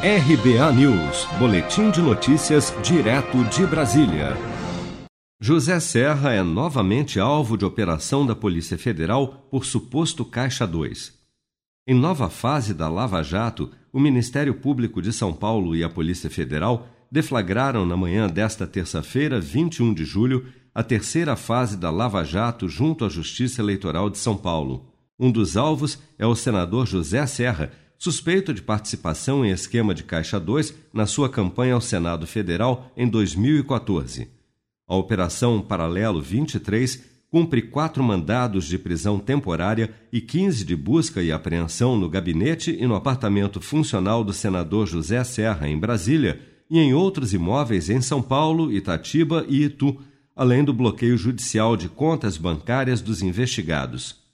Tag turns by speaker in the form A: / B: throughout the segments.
A: RBA News, Boletim de Notícias, direto de Brasília. José Serra é novamente alvo de operação da Polícia Federal por suposto Caixa 2. Em nova fase da Lava Jato, o Ministério Público de São Paulo e a Polícia Federal deflagraram na manhã desta terça-feira, 21 de julho, a terceira fase da Lava Jato junto à Justiça Eleitoral de São Paulo. Um dos alvos é o senador José Serra, suspeito de participação em esquema de Caixa 2 na sua campanha ao Senado Federal em 2014. A Operação Paralelo 23 cumpre quatro mandados de prisão temporária e 15 de busca e apreensão no gabinete e no apartamento funcional do senador José Serra, em Brasília, e em outros imóveis em São Paulo, Itatiba e Itu, além do bloqueio judicial de contas bancárias dos investigados.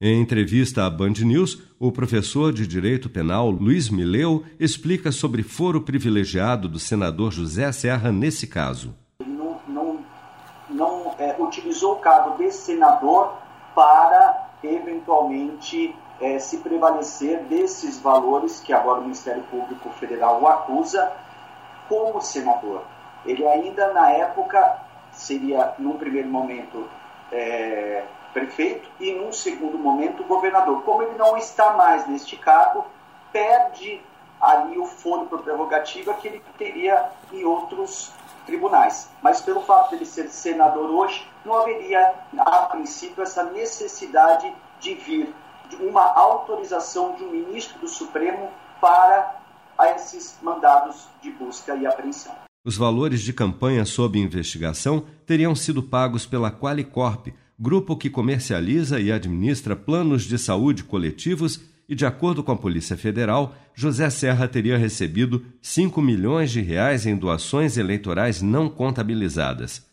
A: Em entrevista à Band News, o professor de Direito Penal Luiz Mileu explica sobre foro privilegiado do senador José Serra nesse caso
B: não é, utilizou o cargo de senador para eventualmente é, se prevalecer desses valores que agora o Ministério Público Federal o acusa como senador. Ele ainda na época seria, num primeiro momento, é, prefeito e num segundo momento governador. Como ele não está mais neste cargo, perde ali o foro por prerrogativa que ele teria em outros tribunais. Mas pelo fato de ele ser senador hoje, não haveria, a princípio, essa necessidade de vir de uma autorização de um ministro do Supremo para esses mandados de busca e apreensão.
A: Os valores de campanha sob investigação teriam sido pagos pela Qualicorp, grupo que comercializa e administra planos de saúde coletivos e, de acordo com a Polícia Federal, José Serra teria recebido 5 milhões de reais em doações eleitorais não contabilizadas.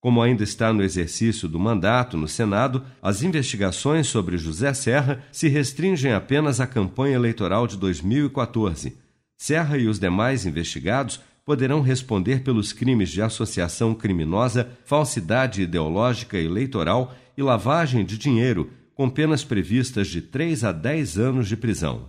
A: Como ainda está no exercício do mandato no Senado, as investigações sobre José Serra se restringem apenas à campanha eleitoral de 2014. Serra e os demais investigados poderão responder pelos crimes de associação criminosa, falsidade ideológica eleitoral e lavagem de dinheiro com penas previstas de 3 a 10 anos de prisão.